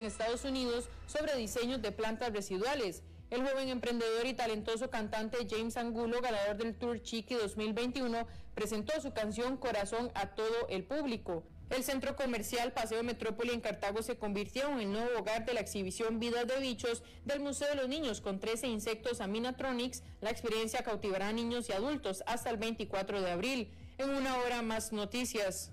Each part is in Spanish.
en Estados Unidos sobre diseños de plantas residuales. El joven emprendedor y talentoso cantante James Angulo, ganador del Tour Chiqui 2021, presentó su canción Corazón a todo el público. El centro comercial Paseo Metrópoli en Cartago se convirtió en el nuevo hogar de la exhibición Vidas de Bichos del Museo de los Niños con 13 insectos Aminatronics. La experiencia cautivará a niños y adultos hasta el 24 de abril. En una hora más noticias.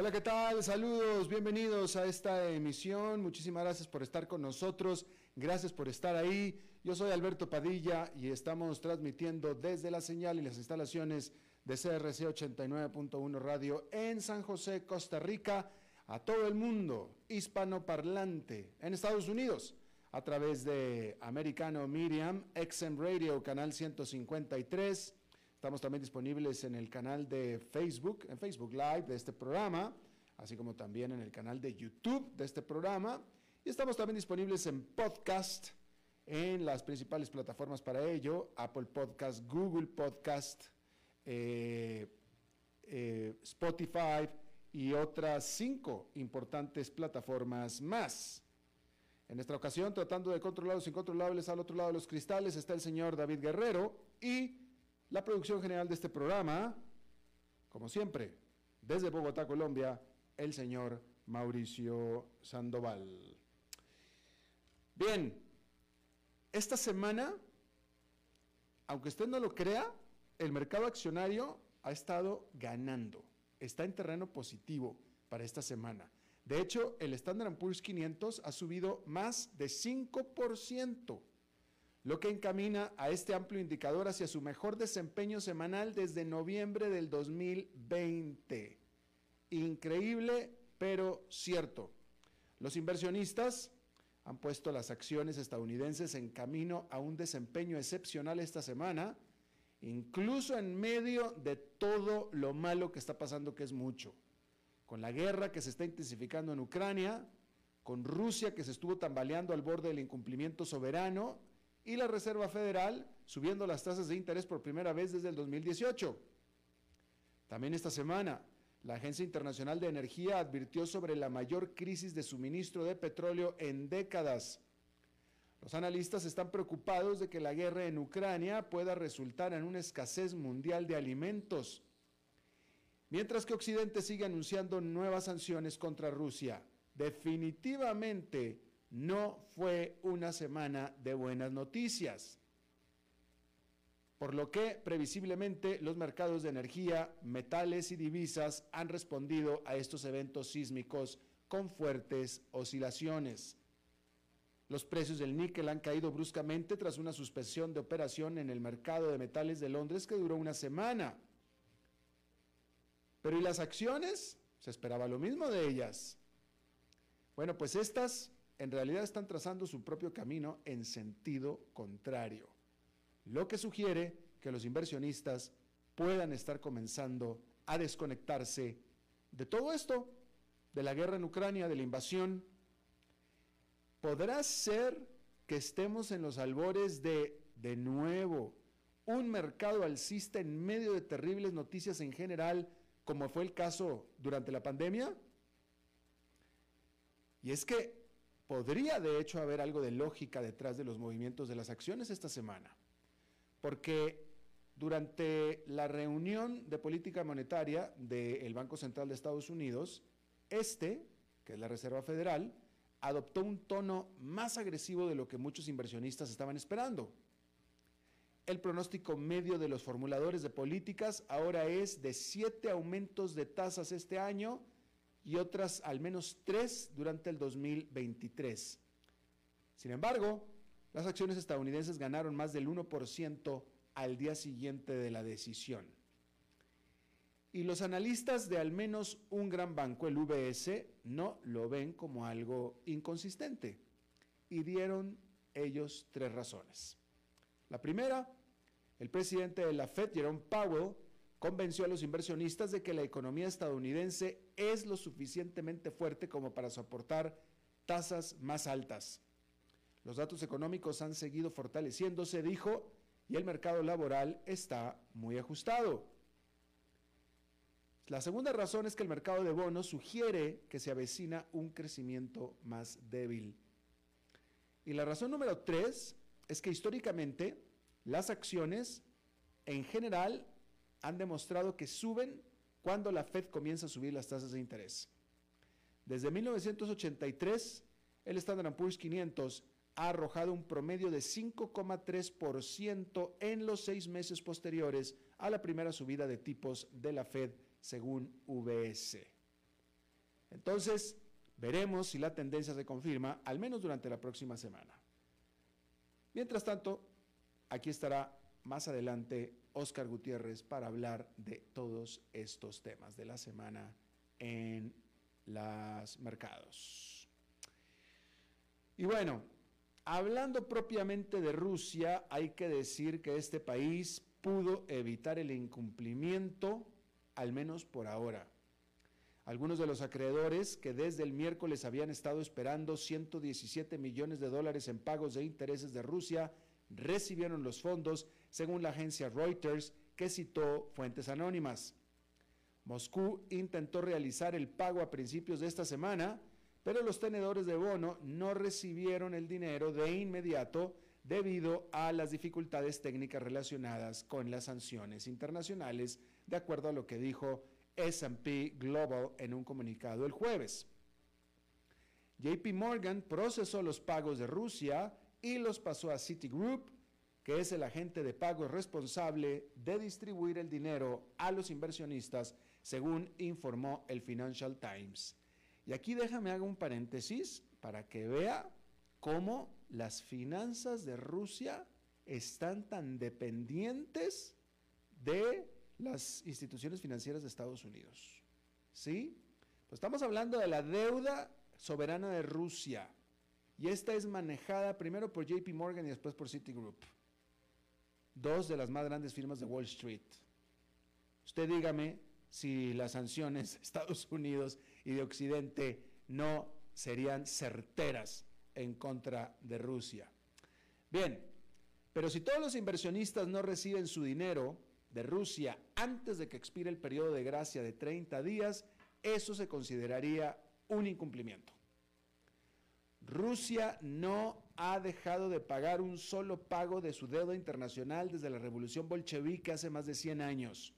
Hola, ¿qué tal? Saludos, bienvenidos a esta emisión. Muchísimas gracias por estar con nosotros. Gracias por estar ahí. Yo soy Alberto Padilla y estamos transmitiendo desde la señal y las instalaciones de CRC 89.1 Radio en San José, Costa Rica, a todo el mundo hispanoparlante en Estados Unidos a través de Americano Miriam, XM Radio, canal 153. Estamos también disponibles en el canal de Facebook, en Facebook Live de este programa, así como también en el canal de YouTube de este programa. Y estamos también disponibles en podcast en las principales plataformas para ello, Apple Podcast, Google Podcast, eh, eh, Spotify y otras cinco importantes plataformas más. En esta ocasión, tratando de controlar los incontrolables al otro lado de los cristales, está el señor David Guerrero y la producción general de este programa, como siempre, desde Bogotá, Colombia, el señor Mauricio Sandoval. Bien, esta semana, aunque usted no lo crea, el mercado accionario ha estado ganando, está en terreno positivo para esta semana. De hecho, el Standard Poor's 500 ha subido más de 5%, lo que encamina a este amplio indicador hacia su mejor desempeño semanal desde noviembre del 2020. Increíble, pero cierto. Los inversionistas han puesto las acciones estadounidenses en camino a un desempeño excepcional esta semana, incluso en medio de todo lo malo que está pasando, que es mucho. Con la guerra que se está intensificando en Ucrania, con Rusia que se estuvo tambaleando al borde del incumplimiento soberano y la Reserva Federal subiendo las tasas de interés por primera vez desde el 2018. También esta semana, la Agencia Internacional de Energía advirtió sobre la mayor crisis de suministro de petróleo en décadas. Los analistas están preocupados de que la guerra en Ucrania pueda resultar en una escasez mundial de alimentos, mientras que Occidente sigue anunciando nuevas sanciones contra Rusia. Definitivamente no fue una semana de buenas noticias por lo que previsiblemente los mercados de energía, metales y divisas han respondido a estos eventos sísmicos con fuertes oscilaciones. Los precios del níquel han caído bruscamente tras una suspensión de operación en el mercado de metales de Londres que duró una semana. Pero ¿y las acciones? Se esperaba lo mismo de ellas. Bueno, pues estas en realidad están trazando su propio camino en sentido contrario lo que sugiere que los inversionistas puedan estar comenzando a desconectarse de todo esto, de la guerra en Ucrania, de la invasión. ¿Podrá ser que estemos en los albores de, de nuevo, un mercado alcista en medio de terribles noticias en general, como fue el caso durante la pandemia? Y es que podría de hecho haber algo de lógica detrás de los movimientos de las acciones esta semana, porque durante la reunión de política monetaria del Banco Central de Estados Unidos, este, que es la Reserva Federal, adoptó un tono más agresivo de lo que muchos inversionistas estaban esperando. El pronóstico medio de los formuladores de políticas ahora es de siete aumentos de tasas este año y otras al menos tres durante el 2023. Sin embargo, las acciones estadounidenses ganaron más del 1% al día siguiente de la decisión. Y los analistas de al menos un gran banco, el UBS, no lo ven como algo inconsistente. Y dieron ellos tres razones. La primera, el presidente de la Fed, Jerome Powell, convenció a los inversionistas de que la economía estadounidense es lo suficientemente fuerte como para soportar tasas más altas. Los datos económicos han seguido fortaleciéndose, dijo, y el mercado laboral está muy ajustado. La segunda razón es que el mercado de bonos sugiere que se avecina un crecimiento más débil. Y la razón número tres es que históricamente las acciones en general han demostrado que suben cuando la Fed comienza a subir las tasas de interés. Desde 1983, el Standard Poor's 500 ha arrojado un promedio de 5,3% en los seis meses posteriores a la primera subida de tipos de la Fed según VS. Entonces, veremos si la tendencia se confirma, al menos durante la próxima semana. Mientras tanto, aquí estará más adelante Oscar Gutiérrez para hablar de todos estos temas de la semana en los mercados. Y bueno, hablando propiamente de Rusia, hay que decir que este país pudo evitar el incumplimiento al menos por ahora. Algunos de los acreedores que desde el miércoles habían estado esperando 117 millones de dólares en pagos de intereses de Rusia recibieron los fondos, según la agencia Reuters, que citó fuentes anónimas. Moscú intentó realizar el pago a principios de esta semana, pero los tenedores de bono no recibieron el dinero de inmediato debido a las dificultades técnicas relacionadas con las sanciones internacionales de acuerdo a lo que dijo SP Global en un comunicado el jueves. JP Morgan procesó los pagos de Rusia y los pasó a Citigroup, que es el agente de pago responsable de distribuir el dinero a los inversionistas, según informó el Financial Times. Y aquí déjame hago un paréntesis para que vea cómo las finanzas de Rusia están tan dependientes de las instituciones financieras de Estados Unidos. ¿Sí? Pues estamos hablando de la deuda soberana de Rusia. Y esta es manejada primero por JP Morgan y después por Citigroup. Dos de las más grandes firmas de Wall Street. Usted dígame si las sanciones de Estados Unidos y de Occidente no serían certeras en contra de Rusia. Bien, pero si todos los inversionistas no reciben su dinero, de Rusia antes de que expire el periodo de gracia de 30 días, eso se consideraría un incumplimiento. Rusia no ha dejado de pagar un solo pago de su deuda internacional desde la revolución bolchevique hace más de 100 años.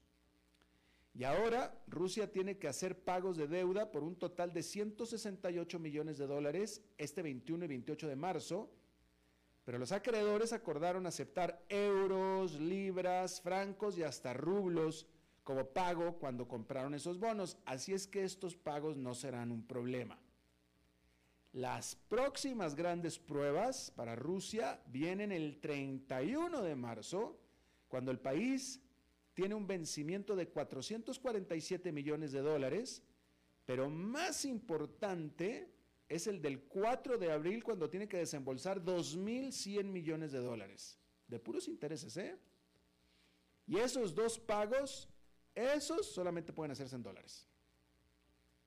Y ahora Rusia tiene que hacer pagos de deuda por un total de 168 millones de dólares este 21 y 28 de marzo, pero los acreedores acordaron aceptar euros, libras, francos y hasta rublos como pago cuando compraron esos bonos. Así es que estos pagos no serán un problema. Las próximas grandes pruebas para Rusia vienen el 31 de marzo, cuando el país tiene un vencimiento de 447 millones de dólares, pero más importante, es el del 4 de abril cuando tiene que desembolsar 2.100 millones de dólares, de puros intereses, ¿eh? Y esos dos pagos, esos solamente pueden hacerse en dólares,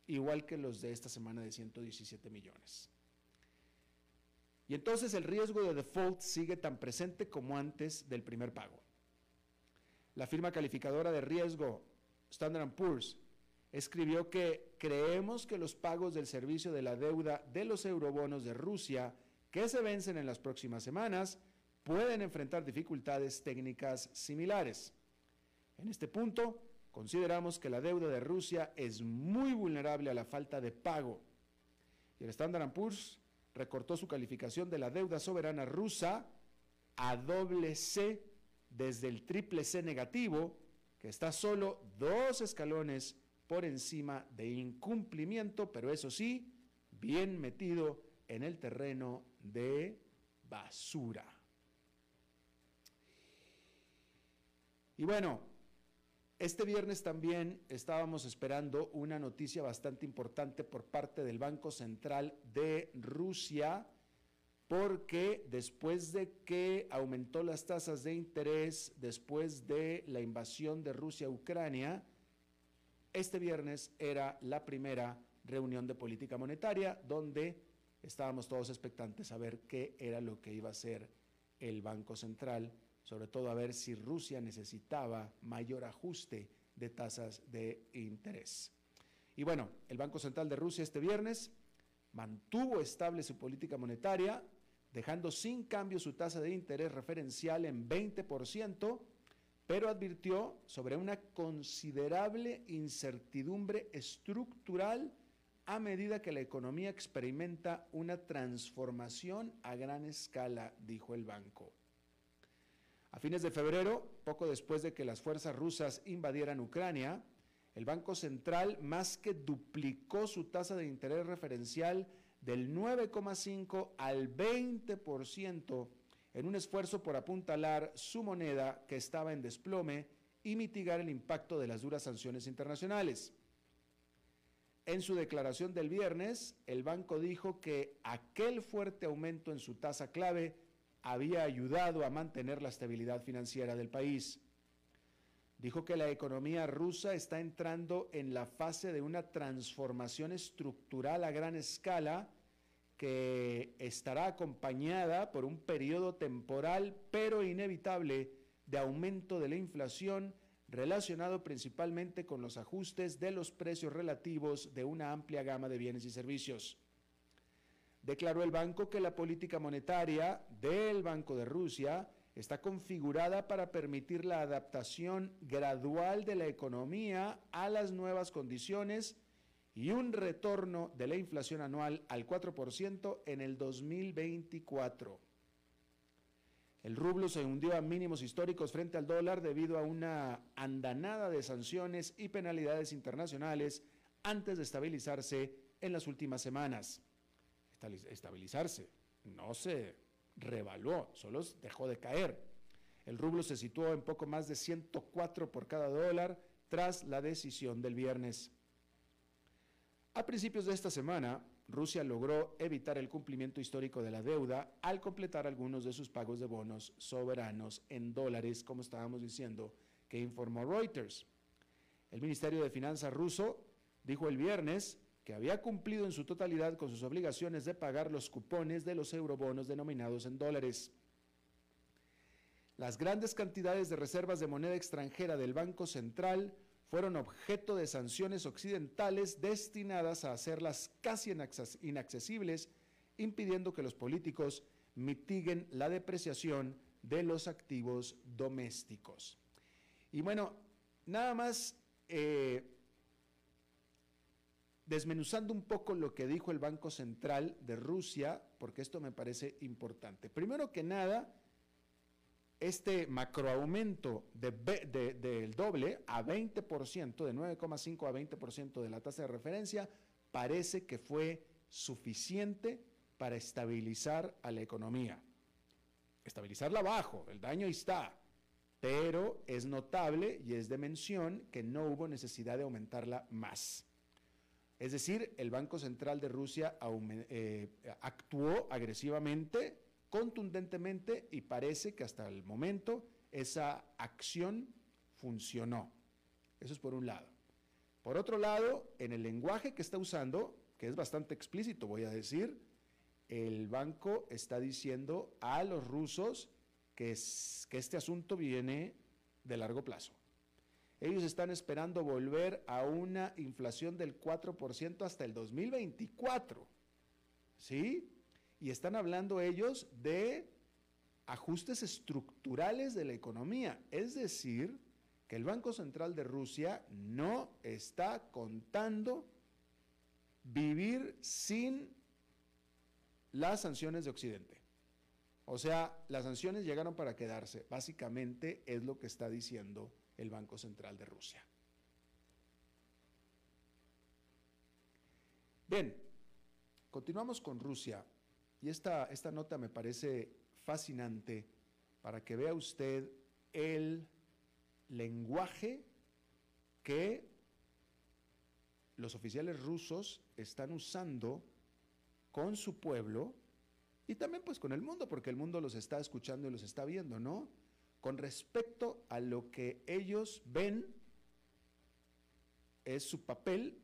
igual que los de esta semana de 117 millones. Y entonces el riesgo de default sigue tan presente como antes del primer pago. La firma calificadora de riesgo Standard Poor's escribió que creemos que los pagos del servicio de la deuda de los eurobonos de Rusia, que se vencen en las próximas semanas, pueden enfrentar dificultades técnicas similares. En este punto, consideramos que la deuda de Rusia es muy vulnerable a la falta de pago. Y el Standard Poor's recortó su calificación de la deuda soberana rusa a doble C desde el triple C negativo, que está solo dos escalones por encima de incumplimiento, pero eso sí, bien metido en el terreno de basura. Y bueno, este viernes también estábamos esperando una noticia bastante importante por parte del Banco Central de Rusia, porque después de que aumentó las tasas de interés, después de la invasión de Rusia a Ucrania, este viernes era la primera reunión de política monetaria donde estábamos todos expectantes a ver qué era lo que iba a hacer el Banco Central, sobre todo a ver si Rusia necesitaba mayor ajuste de tasas de interés. Y bueno, el Banco Central de Rusia este viernes mantuvo estable su política monetaria, dejando sin cambio su tasa de interés referencial en 20%, pero advirtió sobre una considerable incertidumbre estructural a medida que la economía experimenta una transformación a gran escala, dijo el banco. A fines de febrero, poco después de que las fuerzas rusas invadieran Ucrania, el Banco Central más que duplicó su tasa de interés referencial del 9,5 al 20% en un esfuerzo por apuntalar su moneda que estaba en desplome y mitigar el impacto de las duras sanciones internacionales. En su declaración del viernes, el banco dijo que aquel fuerte aumento en su tasa clave había ayudado a mantener la estabilidad financiera del país. Dijo que la economía rusa está entrando en la fase de una transformación estructural a gran escala que estará acompañada por un periodo temporal pero inevitable de aumento de la inflación relacionado principalmente con los ajustes de los precios relativos de una amplia gama de bienes y servicios. Declaró el banco que la política monetaria del Banco de Rusia está configurada para permitir la adaptación gradual de la economía a las nuevas condiciones y un retorno de la inflación anual al 4% en el 2024. El rublo se hundió a mínimos históricos frente al dólar debido a una andanada de sanciones y penalidades internacionales antes de estabilizarse en las últimas semanas. Estabilizarse, no se revaluó, solo dejó de caer. El rublo se situó en poco más de 104 por cada dólar tras la decisión del viernes. A principios de esta semana, Rusia logró evitar el cumplimiento histórico de la deuda al completar algunos de sus pagos de bonos soberanos en dólares, como estábamos diciendo, que informó Reuters. El Ministerio de Finanzas ruso dijo el viernes que había cumplido en su totalidad con sus obligaciones de pagar los cupones de los eurobonos denominados en dólares. Las grandes cantidades de reservas de moneda extranjera del Banco Central fueron objeto de sanciones occidentales destinadas a hacerlas casi inaccesibles, impidiendo que los políticos mitiguen la depreciación de los activos domésticos. Y bueno, nada más eh, desmenuzando un poco lo que dijo el Banco Central de Rusia, porque esto me parece importante. Primero que nada, este macroaumento de, del doble a 20%, de 9,5 a 20% de la tasa de referencia, parece que fue suficiente para estabilizar a la economía. Estabilizarla abajo, el daño está, pero es notable y es de mención que no hubo necesidad de aumentarla más. Es decir, el Banco Central de Rusia eh, actuó agresivamente contundentemente y parece que hasta el momento esa acción funcionó. Eso es por un lado. Por otro lado, en el lenguaje que está usando, que es bastante explícito, voy a decir, el banco está diciendo a los rusos que, que este asunto viene de largo plazo. Ellos están esperando volver a una inflación del 4% hasta el 2024. ¿Sí? Y están hablando ellos de ajustes estructurales de la economía, es decir, que el Banco Central de Rusia no está contando vivir sin las sanciones de Occidente. O sea, las sanciones llegaron para quedarse. Básicamente es lo que está diciendo el Banco Central de Rusia. Bien, continuamos con Rusia. Y esta, esta nota me parece fascinante para que vea usted el lenguaje que los oficiales rusos están usando con su pueblo y también pues con el mundo, porque el mundo los está escuchando y los está viendo, ¿no? Con respecto a lo que ellos ven es su papel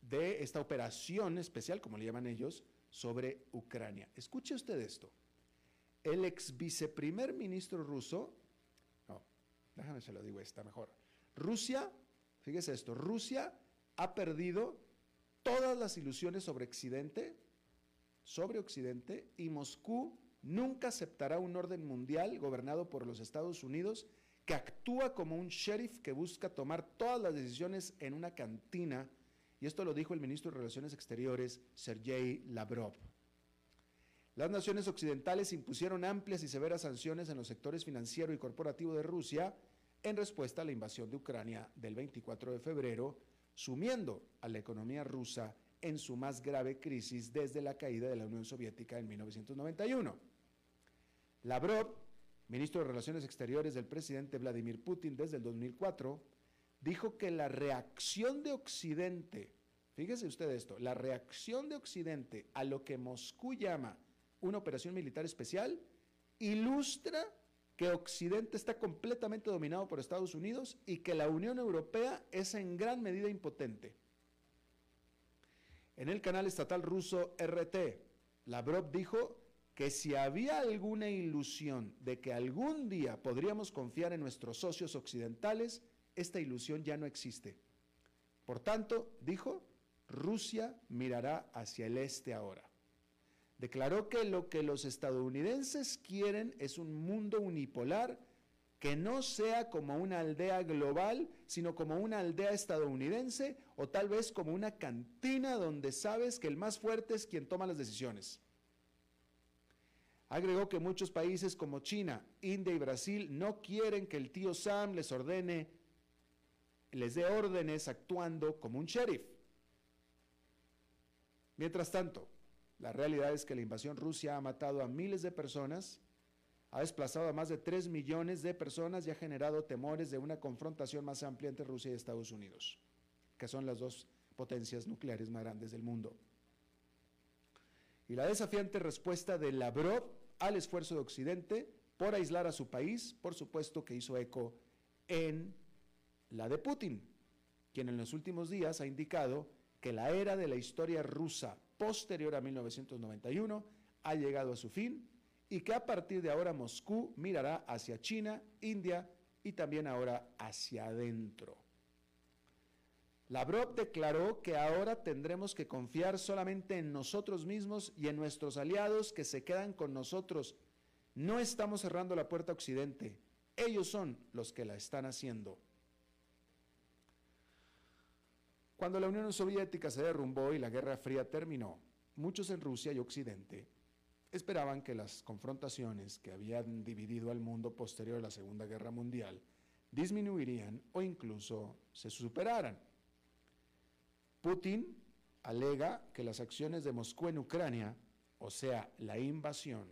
de esta operación especial, como le llaman ellos, sobre Ucrania. Escuche usted esto. El ex viceprimer ministro ruso, no, déjame se lo digo esta mejor. Rusia, fíjese esto, Rusia ha perdido todas las ilusiones sobre Occidente, sobre Occidente, y Moscú nunca aceptará un orden mundial gobernado por los Estados Unidos que actúa como un sheriff que busca tomar todas las decisiones en una cantina y esto lo dijo el ministro de Relaciones Exteriores, Sergei Lavrov. Las naciones occidentales impusieron amplias y severas sanciones en los sectores financiero y corporativo de Rusia en respuesta a la invasión de Ucrania del 24 de febrero, sumiendo a la economía rusa en su más grave crisis desde la caída de la Unión Soviética en 1991. Lavrov, ministro de Relaciones Exteriores del presidente Vladimir Putin desde el 2004, dijo que la reacción de Occidente, fíjese usted esto, la reacción de Occidente a lo que Moscú llama una operación militar especial, ilustra que Occidente está completamente dominado por Estados Unidos y que la Unión Europea es en gran medida impotente. En el canal estatal ruso RT, Lavrov dijo que si había alguna ilusión de que algún día podríamos confiar en nuestros socios occidentales, esta ilusión ya no existe. Por tanto, dijo, Rusia mirará hacia el este ahora. Declaró que lo que los estadounidenses quieren es un mundo unipolar que no sea como una aldea global, sino como una aldea estadounidense o tal vez como una cantina donde sabes que el más fuerte es quien toma las decisiones. Agregó que muchos países como China, India y Brasil no quieren que el tío Sam les ordene les dé órdenes actuando como un sheriff. Mientras tanto, la realidad es que la invasión rusa ha matado a miles de personas, ha desplazado a más de 3 millones de personas y ha generado temores de una confrontación más amplia entre Rusia y Estados Unidos, que son las dos potencias nucleares más grandes del mundo. Y la desafiante respuesta de Lavrov al esfuerzo de Occidente por aislar a su país, por supuesto que hizo eco en la de Putin, quien en los últimos días ha indicado que la era de la historia rusa posterior a 1991 ha llegado a su fin y que a partir de ahora Moscú mirará hacia China, India y también ahora hacia adentro. Lavrov declaró que ahora tendremos que confiar solamente en nosotros mismos y en nuestros aliados que se quedan con nosotros. No estamos cerrando la puerta a Occidente, ellos son los que la están haciendo. Cuando la Unión Soviética se derrumbó y la Guerra Fría terminó, muchos en Rusia y Occidente esperaban que las confrontaciones que habían dividido al mundo posterior a la Segunda Guerra Mundial disminuirían o incluso se superaran. Putin alega que las acciones de Moscú en Ucrania, o sea, la invasión,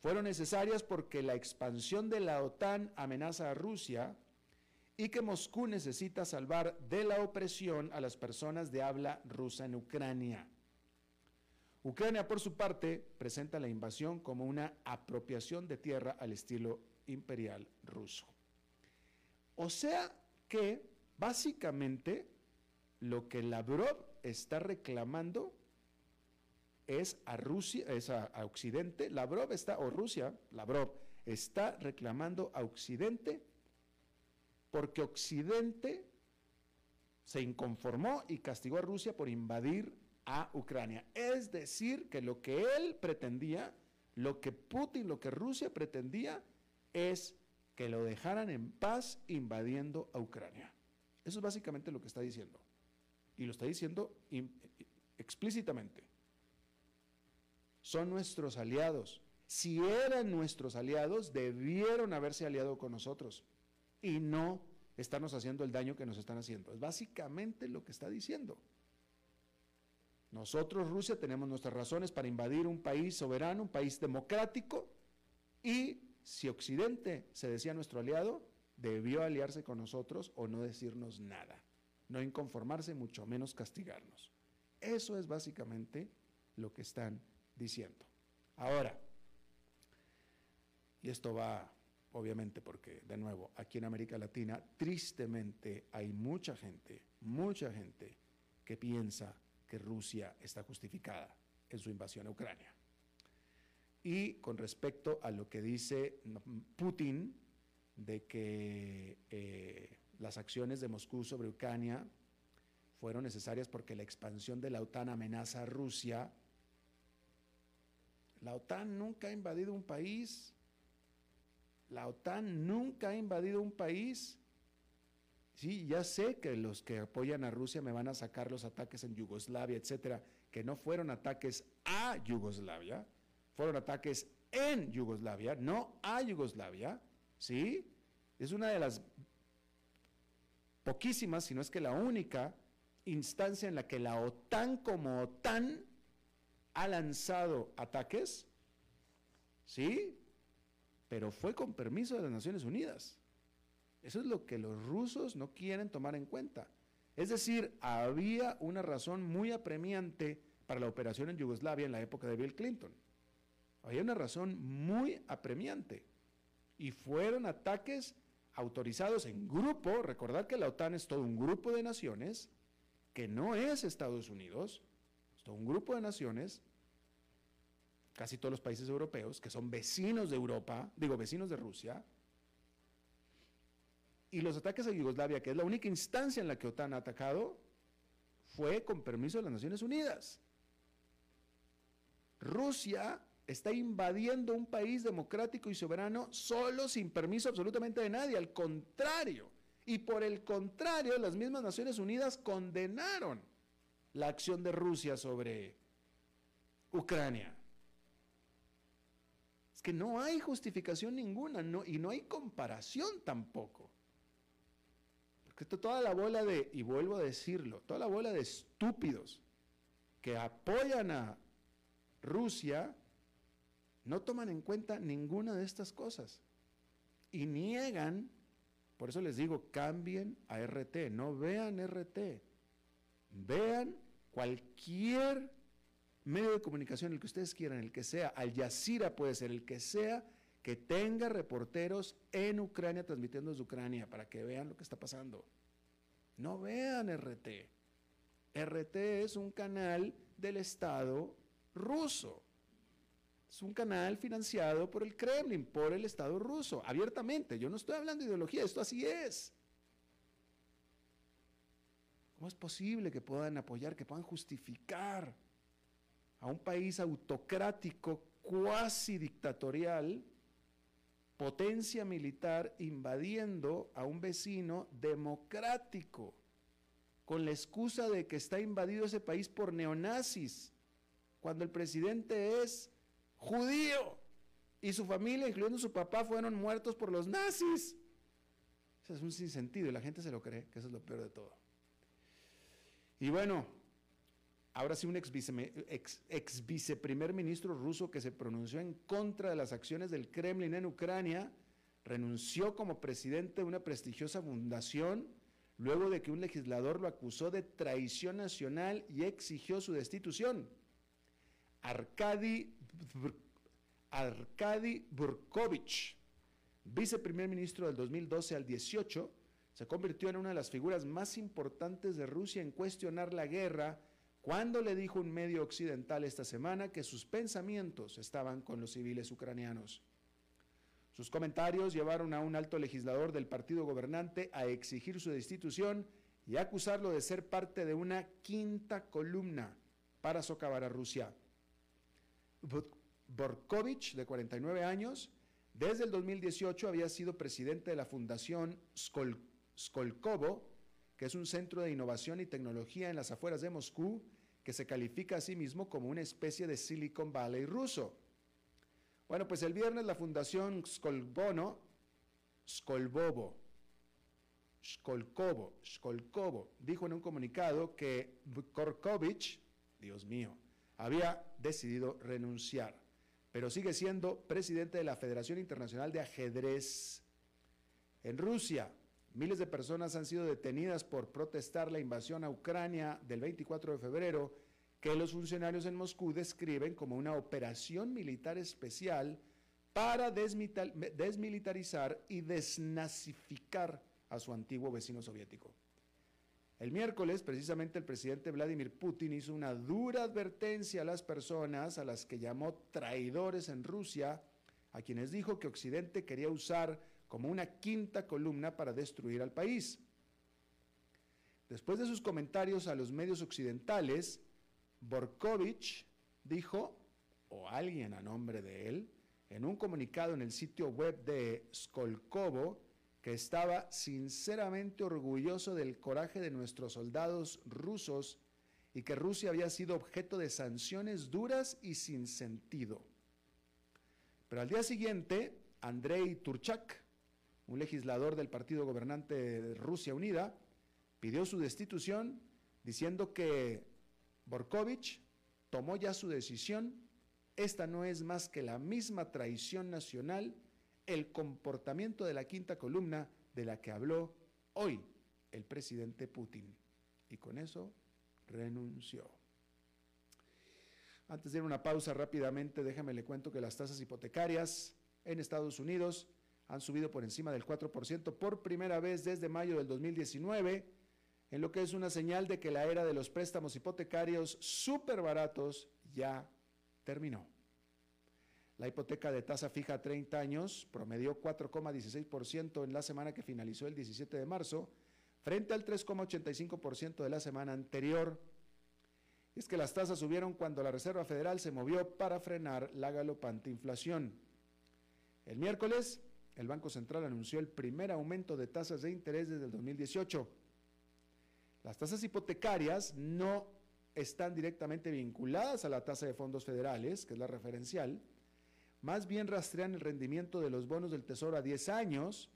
fueron necesarias porque la expansión de la OTAN amenaza a Rusia y que Moscú necesita salvar de la opresión a las personas de habla rusa en Ucrania. Ucrania, por su parte, presenta la invasión como una apropiación de tierra al estilo imperial ruso. O sea que, básicamente, lo que Lavrov está reclamando es a Rusia, es a, a Occidente, Lavrov está, o Rusia, Lavrov, está reclamando a Occidente porque Occidente se inconformó y castigó a Rusia por invadir a Ucrania. Es decir, que lo que él pretendía, lo que Putin, lo que Rusia pretendía, es que lo dejaran en paz invadiendo a Ucrania. Eso es básicamente lo que está diciendo. Y lo está diciendo explícitamente. Son nuestros aliados. Si eran nuestros aliados, debieron haberse aliado con nosotros y no estarnos haciendo el daño que nos están haciendo. Es básicamente lo que está diciendo. Nosotros, Rusia, tenemos nuestras razones para invadir un país soberano, un país democrático, y si Occidente se decía nuestro aliado, debió aliarse con nosotros o no decirnos nada, no inconformarse, mucho menos castigarnos. Eso es básicamente lo que están diciendo. Ahora, y esto va obviamente porque, de nuevo, aquí en América Latina, tristemente hay mucha gente, mucha gente que piensa que Rusia está justificada en su invasión a Ucrania. Y con respecto a lo que dice Putin de que eh, las acciones de Moscú sobre Ucrania fueron necesarias porque la expansión de la OTAN amenaza a Rusia, la OTAN nunca ha invadido un país, la OTAN nunca ha invadido un país. Sí, ya sé que los que apoyan a Rusia me van a sacar los ataques en Yugoslavia, etcétera, que no fueron ataques a Yugoslavia, fueron ataques en Yugoslavia, no a Yugoslavia, ¿sí? Es una de las poquísimas, si no es que la única instancia en la que la OTAN como OTAN ha lanzado ataques, ¿sí? Pero fue con permiso de las Naciones Unidas. Eso es lo que los rusos no quieren tomar en cuenta. Es decir, había una razón muy apremiante para la operación en Yugoslavia en la época de Bill Clinton. Había una razón muy apremiante. Y fueron ataques autorizados en grupo. Recordar que la OTAN es todo un grupo de naciones, que no es Estados Unidos, es todo un grupo de naciones, casi todos los países europeos, que son vecinos de Europa, digo, vecinos de Rusia, y los ataques a Yugoslavia, que es la única instancia en la que OTAN ha atacado, fue con permiso de las Naciones Unidas. Rusia está invadiendo un país democrático y soberano solo sin permiso absolutamente de nadie, al contrario. Y por el contrario, las mismas Naciones Unidas condenaron la acción de Rusia sobre Ucrania. Es que no hay justificación ninguna y no hay comparación tampoco. Porque toda la bola de, y vuelvo a decirlo, toda la bola de estúpidos que apoyan a Rusia no toman en cuenta ninguna de estas cosas y niegan, por eso les digo, cambien a RT, no vean RT, vean cualquier medio de comunicación, el que ustedes quieran, el que sea, Al Jazeera puede ser, el que sea, que tenga reporteros en Ucrania transmitiendo desde Ucrania para que vean lo que está pasando. No vean RT. RT es un canal del Estado ruso. Es un canal financiado por el Kremlin, por el Estado ruso, abiertamente. Yo no estoy hablando de ideología, esto así es. ¿Cómo es posible que puedan apoyar, que puedan justificar a un país autocrático, cuasi dictatorial, potencia militar invadiendo a un vecino democrático, con la excusa de que está invadido ese país por neonazis, cuando el presidente es judío y su familia, incluyendo su papá, fueron muertos por los nazis. Eso es un sinsentido y la gente se lo cree, que eso es lo peor de todo. Y bueno, ahora sí un ex, viceprimer ministro ruso que se pronunció en contra de las acciones del Kremlin en Ucrania, renunció como presidente de una prestigiosa fundación luego de que un legislador lo acusó de traición nacional y exigió su destitución. Arkady, Arkady Burkovich, viceprimer ministro del 2012 al 18, se convirtió en una de las figuras más importantes de Rusia en cuestionar la guerra cuando le dijo un medio occidental esta semana que sus pensamientos estaban con los civiles ucranianos. Sus comentarios llevaron a un alto legislador del partido gobernante a exigir su destitución y acusarlo de ser parte de una quinta columna para socavar a Rusia. Borkovich, de 49 años, desde el 2018 había sido presidente de la Fundación Skolkovo, que es un centro de innovación y tecnología en las afueras de Moscú, que se califica a sí mismo como una especie de Silicon Valley ruso. Bueno, pues el viernes la Fundación Skolbono, Skolbobo, Skolkovo, Skolkovo, dijo en un comunicado que Korkovich, Dios mío, había decidido renunciar, pero sigue siendo presidente de la Federación Internacional de Ajedrez. En Rusia, miles de personas han sido detenidas por protestar la invasión a Ucrania del 24 de febrero que los funcionarios en Moscú describen como una operación militar especial para desmilitarizar y desnazificar a su antiguo vecino soviético. El miércoles, precisamente, el presidente Vladimir Putin hizo una dura advertencia a las personas a las que llamó traidores en Rusia, a quienes dijo que Occidente quería usar como una quinta columna para destruir al país. Después de sus comentarios a los medios occidentales, Borkovich dijo, o alguien a nombre de él, en un comunicado en el sitio web de Skolkovo, que estaba sinceramente orgulloso del coraje de nuestros soldados rusos y que Rusia había sido objeto de sanciones duras y sin sentido. Pero al día siguiente, Andrei Turchak, un legislador del partido gobernante de Rusia Unida, pidió su destitución diciendo que Borkovich tomó ya su decisión. Esta no es más que la misma traición nacional, el comportamiento de la quinta columna de la que habló hoy el presidente Putin. Y con eso renunció. Antes de ir a una pausa rápidamente, déjame le cuento que las tasas hipotecarias en Estados Unidos han subido por encima del 4% por primera vez desde mayo del 2019 en lo que es una señal de que la era de los préstamos hipotecarios súper baratos ya terminó. La hipoteca de tasa fija a 30 años promedió 4,16% en la semana que finalizó el 17 de marzo, frente al 3,85% de la semana anterior. Es que las tasas subieron cuando la Reserva Federal se movió para frenar la galopante inflación. El miércoles, el Banco Central anunció el primer aumento de tasas de interés desde el 2018 las tasas hipotecarias no están directamente vinculadas a la tasa de fondos federales, que es la referencial, más bien rastrean el rendimiento de los bonos del Tesoro a 10 años,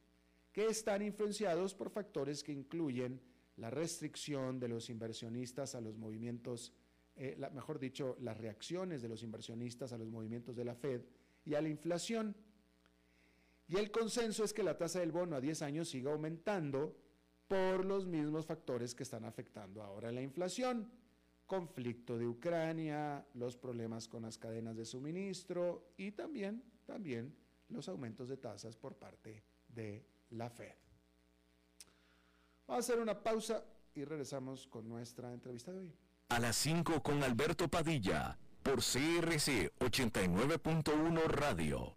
que están influenciados por factores que incluyen la restricción de los inversionistas a los movimientos, eh, mejor dicho, las reacciones de los inversionistas a los movimientos de la Fed y a la inflación. Y el consenso es que la tasa del bono a 10 años siga aumentando por los mismos factores que están afectando ahora la inflación. Conflicto de Ucrania, los problemas con las cadenas de suministro y también, también los aumentos de tasas por parte de la Fed. Vamos a hacer una pausa y regresamos con nuestra entrevista de hoy. A las 5 con Alberto Padilla, por CRC 89.1 Radio.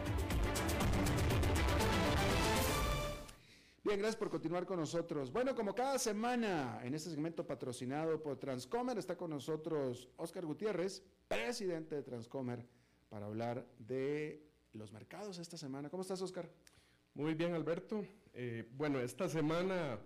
Gracias por continuar con nosotros. Bueno, como cada semana en este segmento patrocinado por Transcomer, está con nosotros Oscar Gutiérrez, presidente de Transcomer, para hablar de los mercados esta semana. ¿Cómo estás, Oscar? Muy bien, Alberto. Eh, bueno, esta semana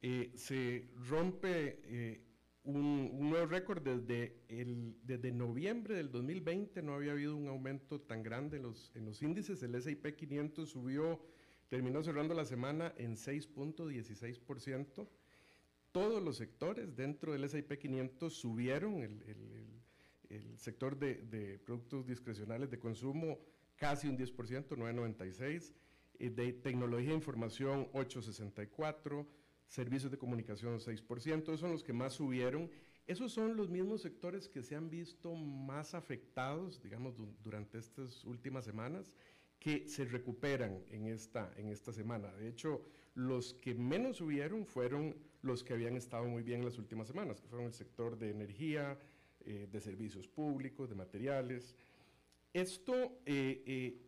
eh, se rompe eh, un, nuevo récord desde, el, desde noviembre del 2020. No había habido un aumento tan grande en los, en los índices. El S&P 500 subió, terminó cerrando la semana en 6.16%. Todos los sectores dentro del S&P 500 subieron. El, el sector de, de productos discrecionales de consumo casi un 10%, 9,96%, eh, de tecnología e información 8,64%, servicios de comunicación 6%, esos son los que más subieron. Esos son los mismos sectores que se han visto más afectados, digamos, durante estas últimas semanas, que se recuperan en esta, en esta semana. De hecho, los que menos subieron fueron los que habían estado muy bien en las últimas semanas, que fueron el sector de energía, eh, de servicios públicos, de materiales, esto eh, eh,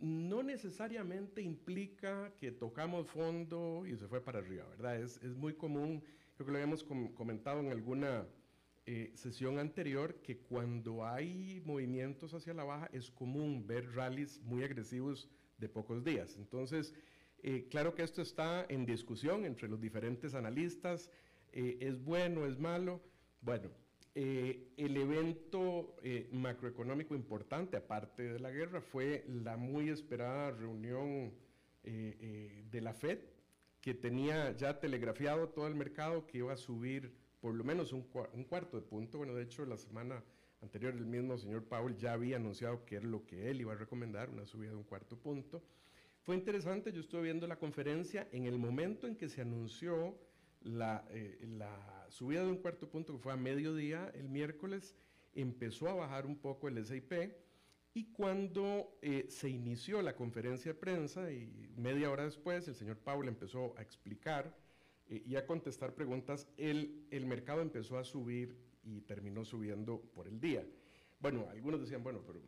no necesariamente implica que tocamos fondo y se fue para arriba, ¿verdad? Es, muy común, creo que lo habíamos comentado en alguna eh, sesión anterior, que cuando hay movimientos hacia la baja es común ver rallies muy agresivos de pocos días. Entonces, claro que esto está en discusión entre los diferentes analistas, es bueno, es malo. Bueno, eh, el evento eh, macroeconómico importante, aparte de la guerra, fue la muy esperada reunión eh, de la Fed, que tenía ya telegrafiado todo el mercado que iba a subir por lo menos un, cuarto de punto. Bueno, de hecho, la semana anterior el mismo señor Powell ya había anunciado que era lo que él iba a recomendar, una subida de un cuarto punto. Fue interesante, yo estuve viendo la conferencia en el momento en que se anunció la, la subida de un cuarto punto que fue a mediodía el miércoles, empezó a bajar un poco el SIP y cuando eh, se inició la conferencia de prensa y media hora después el señor Powell empezó a explicar eh, y a contestar preguntas, el, el mercado empezó a subir y terminó subiendo por el día. Bueno, algunos decían, bueno, pero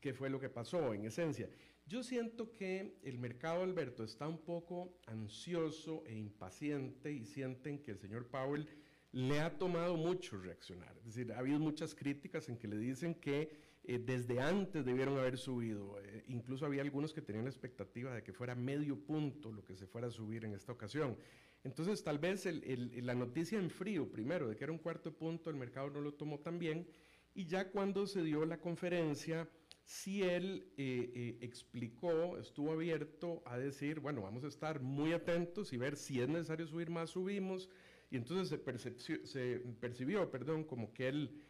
¿qué fue lo que pasó en esencia? Yo siento que el mercado, Alberto, está un poco ansioso e impaciente y sienten que el señor Powell le ha tomado mucho reaccionar. Es decir, ha habido muchas críticas en que le dicen que eh, desde antes debieron haber subido. Eh, incluso había algunos que tenían la expectativa de que fuera medio punto lo que se fuera a subir en esta ocasión. Entonces, tal vez la noticia en frío, primero, de que era un cuarto punto, el mercado no lo tomó tan bien. Y ya cuando se dio la conferencia, si él eh, explicó, estuvo abierto a decir, bueno, vamos a estar muy atentos y ver si es necesario subir más, subimos. Y entonces se, se percibió, perdón, como que él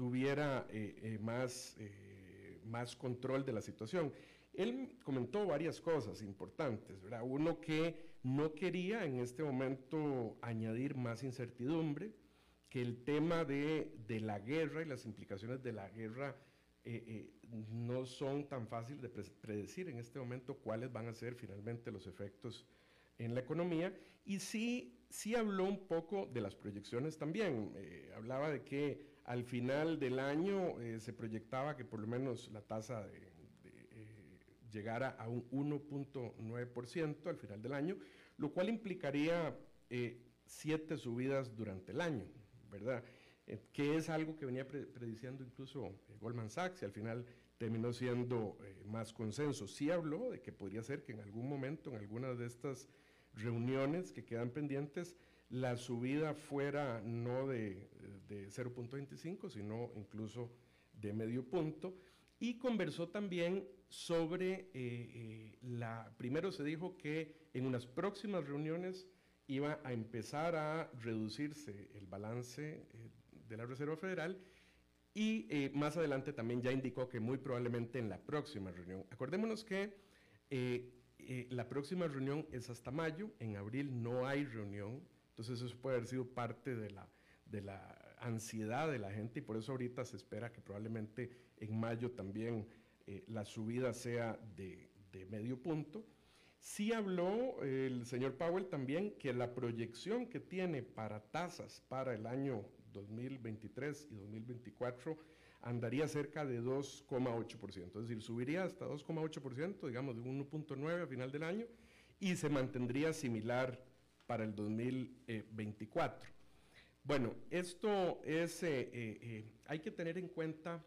tuviera eh, más, más control de la situación. Él comentó varias cosas importantes, ¿verdad? Uno que no quería en este momento añadir más incertidumbre, que el tema de, de la guerra y las implicaciones de la guerra eh, eh, no son tan fáciles de predecir en este momento cuáles van a ser finalmente los efectos en la economía. Y sí, sí habló un poco de las proyecciones también. Eh, hablaba de que Al final del año eh, se proyectaba que por lo menos la tasa eh, llegara a un 1.9% al final del año, lo cual implicaría eh, siete subidas durante el año, ¿verdad? que es algo que venía prediciendo incluso Goldman Sachs y al final terminó siendo más consenso. Sí habló de que podría ser que en algún momento, en alguna de estas reuniones que quedan pendientes, la subida fuera no de, de 0.25, sino incluso de medio punto. Y conversó también sobre eh, eh, la, primero se dijo que en unas próximas reuniones iba a empezar a reducirse el balance eh, de la Reserva Federal y más adelante también ya indicó que muy probablemente en la próxima reunión. Acordémonos que la próxima reunión es hasta mayo, en abril no hay reunión, entonces eso puede haber sido parte de la, de la ansiedad de la gente y por eso ahorita se espera que probablemente en mayo también eh, la subida sea de, de, medio punto. Sí habló el señor Powell también que la proyección que tiene para tasas para el año 2023 y 2024 andaría cerca de 2,8%, es decir, subiría hasta 2,8%, digamos de 1,9 a final del año, y se mantendría similar para el 2024. Bueno, esto es, eh, eh, eh, hay que tener en cuenta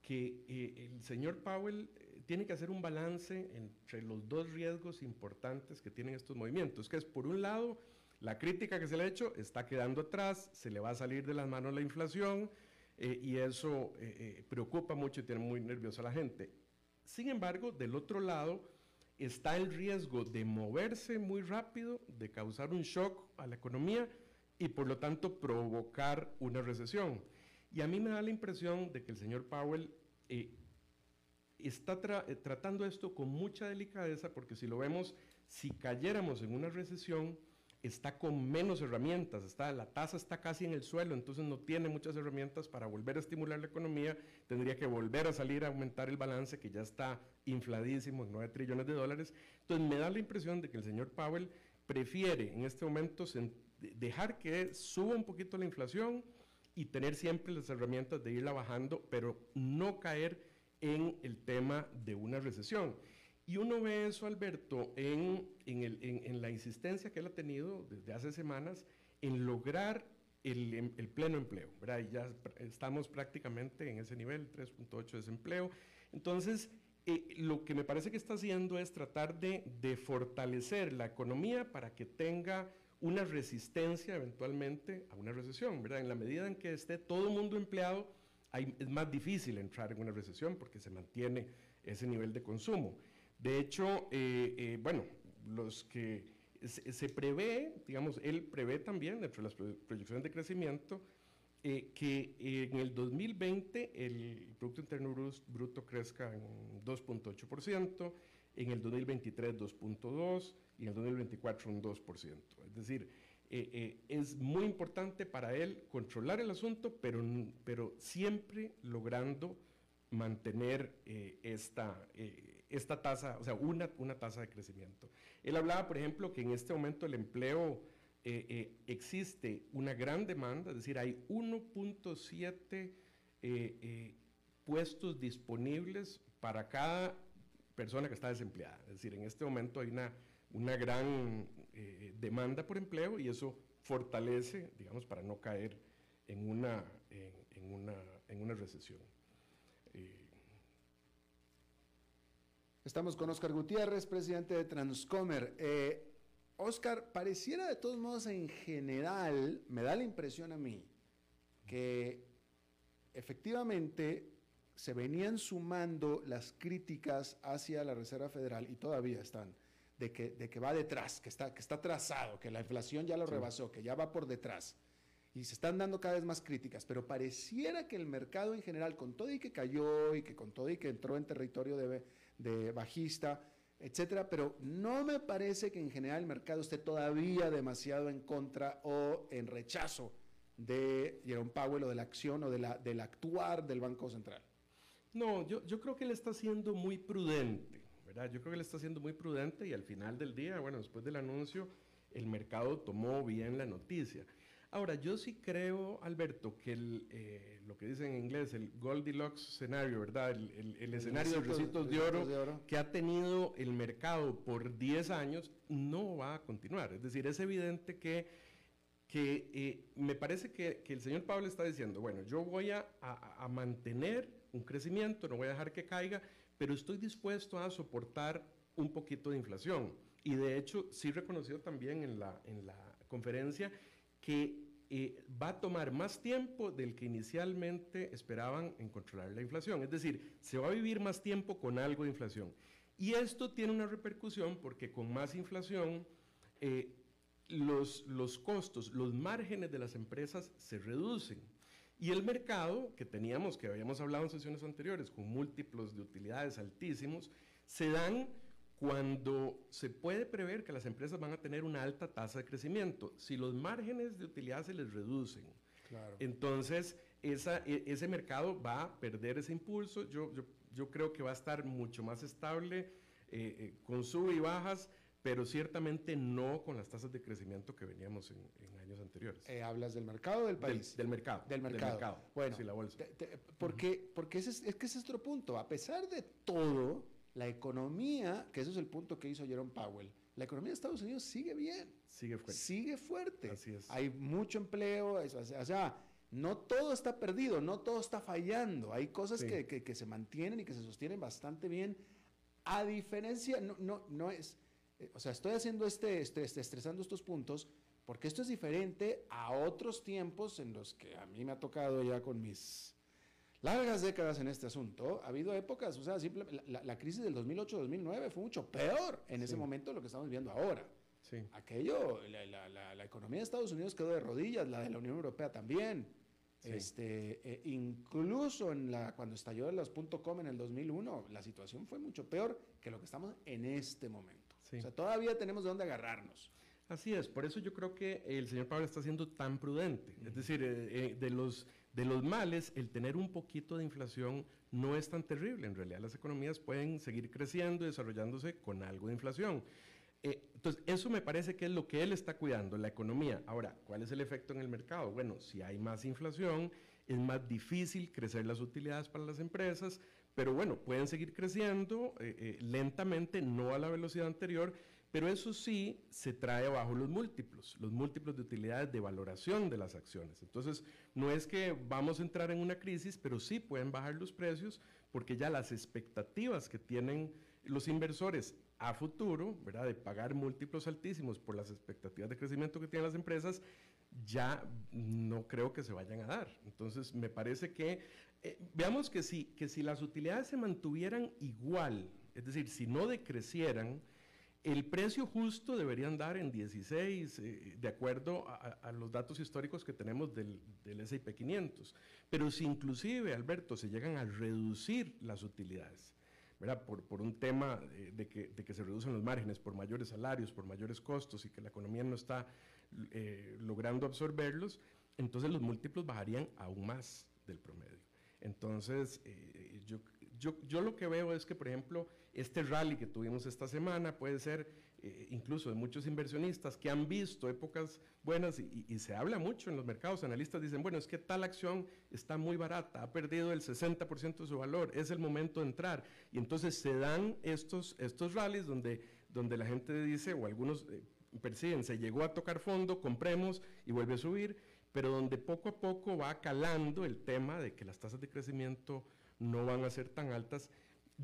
que el señor Powell tiene que hacer un balance entre los dos riesgos importantes que tienen estos movimientos, que es por un lado, la crítica que se le ha hecho está quedando atrás, se le va a salir de las manos la inflación y eso preocupa mucho y tiene muy nerviosa a la gente. Sin embargo, del otro lado, está el riesgo de moverse muy rápido, de causar un shock a la economía y por lo tanto provocar una recesión. Y a mí me da la impresión de que el señor Powell eh, está eh, tratando esto con mucha delicadeza porque si lo vemos, si cayéramos en una recesión, está con menos herramientas, está, la tasa está casi en el suelo, entonces no tiene muchas herramientas para volver a estimular la economía, tendría que volver a salir a aumentar el balance que ya está infladísimo en 9 trillones de dólares. Entonces me da la impresión de que el señor Powell prefiere en este momento dejar que suba un poquito la inflación y tener siempre las herramientas de irla bajando, pero no caer en el tema de una recesión. Y uno ve eso, Alberto, en, en, la insistencia que él ha tenido desde hace semanas en lograr el, el pleno empleo. ¿verdad? Y ya estamos prácticamente en ese nivel, 3.8 de desempleo. Entonces, eh, lo que me parece que está haciendo es tratar de, de, fortalecer la economía para que tenga una resistencia eventualmente a una recesión. ¿verdad? En la medida en que esté todo el mundo empleado, hay, es más difícil entrar en una recesión porque se mantiene ese nivel de consumo. De hecho, eh, eh, bueno, los que se, prevé, digamos, él prevé también, dentro de las proyecciones de crecimiento, eh, que en el 2020 el Producto Interno Bruto crezca en 2.8%, en el 2023 2.2% y en el 2024 un 2%. Es decir, es muy importante para él controlar el asunto, pero, pero siempre logrando mantener esta esta tasa, o sea, una, una tasa de crecimiento. Él hablaba, por ejemplo, que en este momento el empleo eh, eh, existe una gran demanda, es decir, hay 1.7 eh, puestos disponibles para cada persona que está desempleada. Es decir, en este momento hay una, una gran demanda por empleo y eso fortalece, digamos, para no caer en una, en, una, en una recesión. Estamos con Oscar Gutiérrez, presidente de Transcomer. Eh, Oscar, pareciera de todos modos en general, me da la impresión a mí, que efectivamente se venían sumando las críticas hacia la Reserva Federal y todavía están, de que, de que va detrás, que está, que está trazado, que la inflación ya lo rebasó, que ya va por detrás. Y se están dando cada vez más críticas, pero pareciera que el mercado en general, con todo y que cayó y que con todo y que entró en territorio de, de bajista, etcétera, pero no me parece que en general el mercado esté todavía demasiado en contra o en rechazo de Jerome Powell o de la acción o de la, del actuar del Banco Central. No, yo, yo creo que él está siendo muy prudente, ¿verdad? Yo creo que él está siendo muy prudente y al final del día, bueno, después del anuncio, el mercado tomó bien la noticia. Ahora, yo sí creo, Alberto, que el, eh, lo que dicen en inglés, el Goldilocks scenario, ¿verdad? El, el, escenario de recitos de oro, de oro, que ha tenido el mercado por 10 años no va a continuar. Es decir, es evidente que, que eh, me parece que, que, el señor Pablo está diciendo, bueno, yo voy a, a, a mantener un crecimiento, no voy a dejar que caiga, pero estoy dispuesto a soportar un poquito de inflación. Y de hecho, sí reconoció también en la, en la conferencia que eh, va a tomar más tiempo del que inicialmente esperaban en controlar la inflación. Es decir, se va a vivir más tiempo con algo de inflación. Y esto tiene una repercusión porque con más inflación eh, los, los costos, los márgenes de las empresas se reducen. Y el mercado, que teníamos, que habíamos hablado en sesiones anteriores, con múltiplos de utilidades altísimos, se dan cuando se puede prever que las empresas van a tener una alta tasa de crecimiento, si los márgenes de utilidad se les reducen, entonces esa, e, ese mercado va a perder ese impulso. Yo, yo, yo creo que va a estar mucho más estable, eh, eh, con sub y bajas, pero ciertamente no con las tasas de crecimiento que veníamos en, años anteriores. Eh, ¿Hablas del mercado o del país? Del, mercado. Del mercado. Bueno, sí, la bolsa. porque, porque ese es, es que ese es otro punto. A pesar de todo, la economía, que eso es el punto que hizo Jerome Powell, la economía de Estados Unidos sigue bien. Sigue fuerte. Sigue fuerte. Así es. Hay mucho empleo, o sea, no todo está perdido, no todo está fallando. Hay cosas que, que, se mantienen y que se sostienen bastante bien. A diferencia, no, no, no es, eh, o sea, estoy haciendo este, este, este, estresando estos puntos porque esto es diferente a otros tiempos en los que a mí me ha tocado ya con mis largas décadas en este asunto. Ha habido épocas, o sea, simple, la, crisis del 2008-2009 fue mucho peor en ese momento de lo que estamos viendo ahora. Sí. Aquello, la, economía de Estados Unidos quedó de rodillas, la de la Unión Europea también. Este, eh, incluso en la, cuando estalló los .com en el 2001, la situación fue mucho peor que lo que estamos en este momento. O sea, todavía tenemos de dónde agarrarnos. Así es, por eso yo creo que el señor Pablo está siendo tan prudente. Es decir, eh, eh, de los de los males, el tener un poquito de inflación no es tan terrible. En realidad las economías pueden seguir creciendo y desarrollándose con algo de inflación. Eh, entonces, eso me parece que es lo que él está cuidando, la economía. Ahora, ¿cuál es el efecto en el mercado? Bueno, si hay más inflación, es más difícil crecer las utilidades para las empresas, pero bueno, pueden seguir creciendo eh, eh, lentamente, no a la velocidad anterior, pero eso sí se trae abajo los múltiplos, los múltiplos de utilidades de valoración de las acciones. Entonces, no es que vamos a entrar en una crisis, pero sí pueden bajar los precios porque ya las expectativas que tienen los inversores a futuro, ¿verdad? De pagar múltiplos altísimos por las expectativas de crecimiento que tienen las empresas, ya no creo que se vayan a dar. Entonces, me parece que, eh, veamos que si, que si las utilidades se mantuvieran igual, es decir, si no decrecieran, el precio justo debería andar en 16, eh, de acuerdo a, los datos históricos que tenemos del, del S&P 500. Pero si inclusive, Alberto, se llegan a reducir las utilidades, ¿verdad? Por, un tema de, que, de, que, se reducen los márgenes, por mayores salarios, por mayores costos y que la economía no está eh, logrando absorberlos, entonces los múltiplos bajarían aún más del promedio. Entonces, eh, yo, yo, lo que veo es que, por ejemplo, este rally que tuvimos esta semana puede ser eh, incluso de muchos inversionistas que han visto épocas buenas y, se habla mucho en los mercados. Analistas dicen, bueno, es que tal acción está muy barata, ha perdido el 60% de su valor, es el momento de entrar. Y entonces se dan estos, estos rallies donde, donde la gente dice, o algunos eh, persiguen, se llegó a tocar fondo, compremos y vuelve a subir, pero donde poco a poco va calando el tema de que las tasas de crecimiento no van a ser tan altas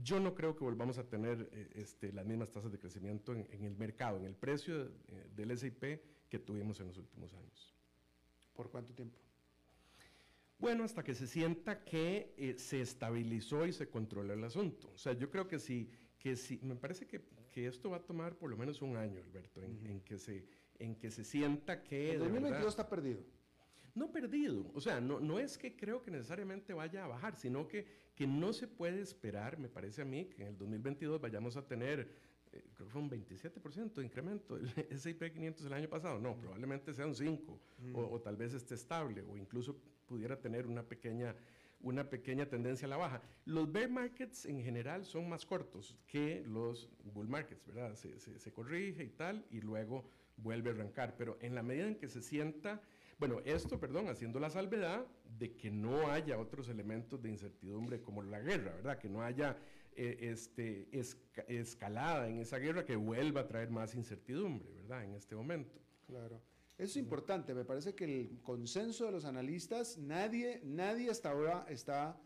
yo no creo que volvamos a tener eh, este, las mismas tasas de crecimiento en, el mercado, en el precio eh, del SIP que tuvimos en los últimos años. ¿Por cuánto tiempo? Bueno, hasta que se sienta que eh, se estabilizó y se controla el asunto. O sea, yo creo que sí, que sí, me parece que, que esto va a tomar por lo menos un año, Alberto, en, que, se, en que se sienta que... El 2022 está perdido. No perdido, o sea, no, no es que creo que necesariamente vaya a bajar, sino que que no se puede esperar, me parece a mí, que en el 2022 vayamos a tener, eh, creo que fue un 27% de incremento del S&P 500 el año pasado. No, probablemente sea un 5 o, tal vez esté estable o incluso pudiera tener una pequeña una pequeña tendencia a la baja. Los bear markets en general son más cortos que los bull markets, ¿verdad? Se, se, se corrige y tal, y luego vuelve a arrancar. Pero en la medida en que se sienta Bueno, esto, perdón, haciendo la salvedad de que no haya otros elementos de incertidumbre como la guerra, ¿verdad? Que no haya eh, este, escalada en esa guerra que vuelva a traer más incertidumbre, ¿verdad? En este momento. Claro. Eso es importante. Me parece que el consenso de los analistas, nadie, nadie hasta ahora está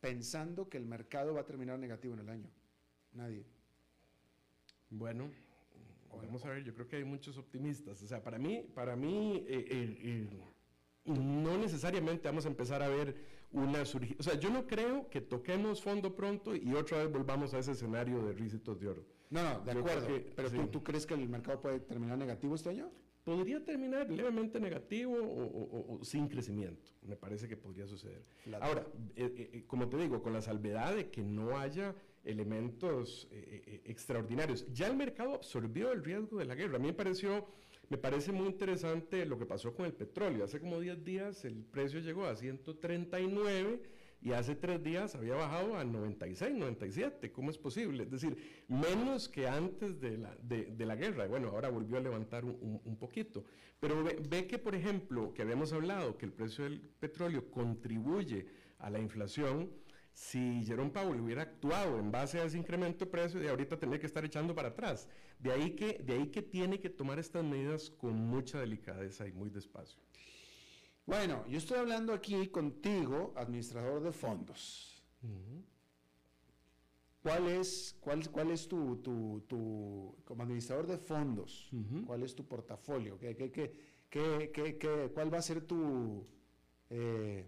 pensando que el mercado va a terminar negativo en el año. Nadie. Bueno, vamos a ver, yo creo que hay muchos optimistas. O sea, para mí, para mí eh, eh, eh, no necesariamente vamos a empezar a ver una surgida. O sea, yo no creo que toquemos fondo pronto y otra vez volvamos a ese escenario de risitos de oro. No, no, de acuerdo. pero ¿tú, ¿tú, crees que el mercado puede terminar negativo este año? podría terminar levemente negativo o, sin crecimiento. Me parece que podría suceder. Ahora, eh, eh, eh, como te digo, con la salvedad de que no haya elementos extraordinarios. Ya el mercado absorbió el riesgo de la guerra. A mí me pareció, me parece muy interesante lo que pasó con el petróleo. Hace como 10 días el precio llegó a 139 y hace tres días había bajado a 96, 97. ¿Cómo es posible? Es decir, menos que antes de la, de, la guerra. Bueno, ahora volvió a levantar un, poquito. Pero ve, que, por ejemplo, que habíamos hablado que el precio del petróleo contribuye a la inflación. Si Jerome Powell hubiera actuado en base a ese incremento de precio, de ahorita tendría que estar echando para atrás. De ahí que, de ahí que tiene que tomar estas medidas con mucha delicadeza y muy despacio. Bueno, yo estoy hablando aquí contigo, administrador de fondos. ¿Cuál es, cuál, cuál es tu, tu, tu, como administrador de fondos, cuál es tu portafolio? ¿Qué, qué, qué, qué cuál va a ser tu, eh,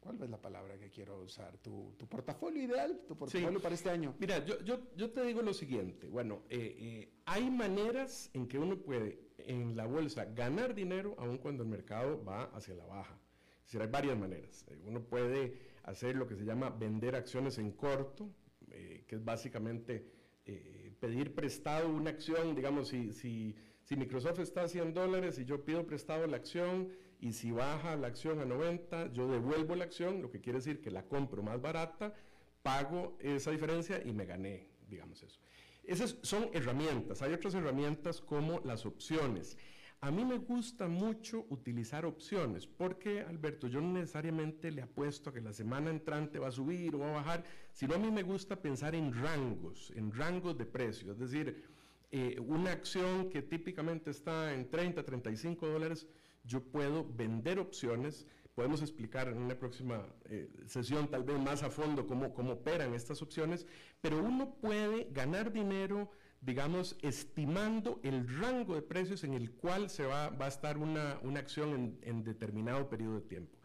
cuál es la palabra que quiero usar? ¿Tu, tu portafolio ideal, tu portafolio para este año? Mira, yo, yo, yo, te digo lo siguiente, bueno, eh, eh, hay maneras en que uno puede en la bolsa ganar dinero aun cuando el mercado va hacia la baja. Es decir, hay varias maneras. Eh, uno puede hacer lo que se llama vender acciones en corto, eh, que es básicamente eh, pedir prestado una acción, digamos, si, si, si, Microsoft está a 100 dólares y yo pido prestado la acción y si baja la acción a 90, yo devuelvo la acción, lo que quiere decir que la compro más barata, pago esa diferencia y me gané, digamos eso. Esas son herramientas. Hay otras herramientas como las opciones. A mí me gusta mucho utilizar opciones porque, Alberto, yo no necesariamente le apuesto a que la semana entrante va a subir o va a bajar, sino a mí me gusta pensar en rangos, en rangos de precios. Es decir, eh, una acción que típicamente está en 30, 35 dólares, yo puedo vender opciones podemos explicar en una próxima eh, sesión tal vez más a fondo cómo, cómo operan estas opciones, pero uno puede ganar dinero, digamos, estimando el rango de precios en el cual se va, va a estar una, una acción en, en determinado periodo de tiempo.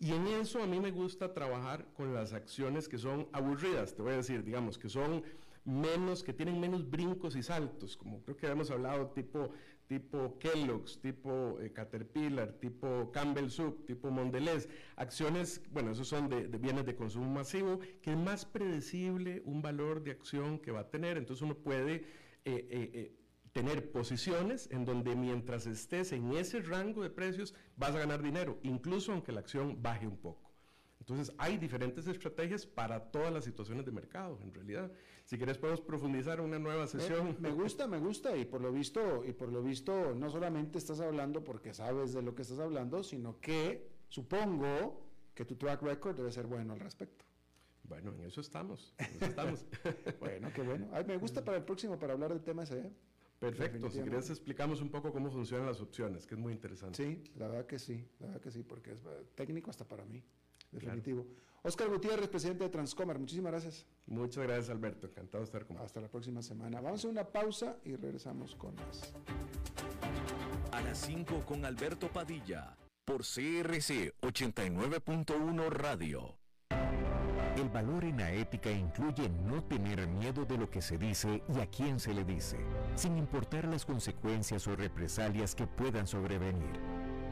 Y en eso a mí me gusta trabajar con las acciones que son aburridas, te voy a decir, digamos, que son menos, que tienen menos brincos y saltos, como creo que hemos hablado, tipo tipo Kellogg's, tipo eh, Caterpillar, tipo Campbell Soup, tipo Mondelez, acciones, bueno, esos son de, bienes de consumo masivo, que es más predecible un valor de acción que va a tener, entonces uno puede eh, eh, tener posiciones en donde mientras estés en ese rango de precios vas a ganar dinero, incluso aunque la acción baje un poco. Entonces, hay diferentes estrategias para todas las situaciones de mercado, en realidad. Si quieres podemos profundizar una nueva sesión. Me, gusta, me gusta y por lo visto y por lo visto no solamente estás hablando porque sabes de lo que estás hablando, sino que supongo que tu track record debe ser bueno al respecto. Bueno, en eso estamos. En eso estamos. bueno, qué bueno. me gusta para el próximo para hablar del tema ese. ¿eh? Perfecto, si quieres explicamos un poco cómo funcionan las opciones, que es muy interesante. Sí, la verdad que sí, la verdad que sí, porque es técnico hasta para mí definitivo. Oscar Gutiérrez, presidente de Transcomer, muchísimas gracias. Muchas gracias, Alberto. Encantado de estar con Hasta la próxima semana. Vamos a una pausa y regresamos con más. A las 5 con Alberto Padilla, por CRC 89.1 Radio. El valor en la ética incluye no tener miedo de lo que se dice y a quién se le dice, sin importar las consecuencias o represalias que puedan sobrevenir.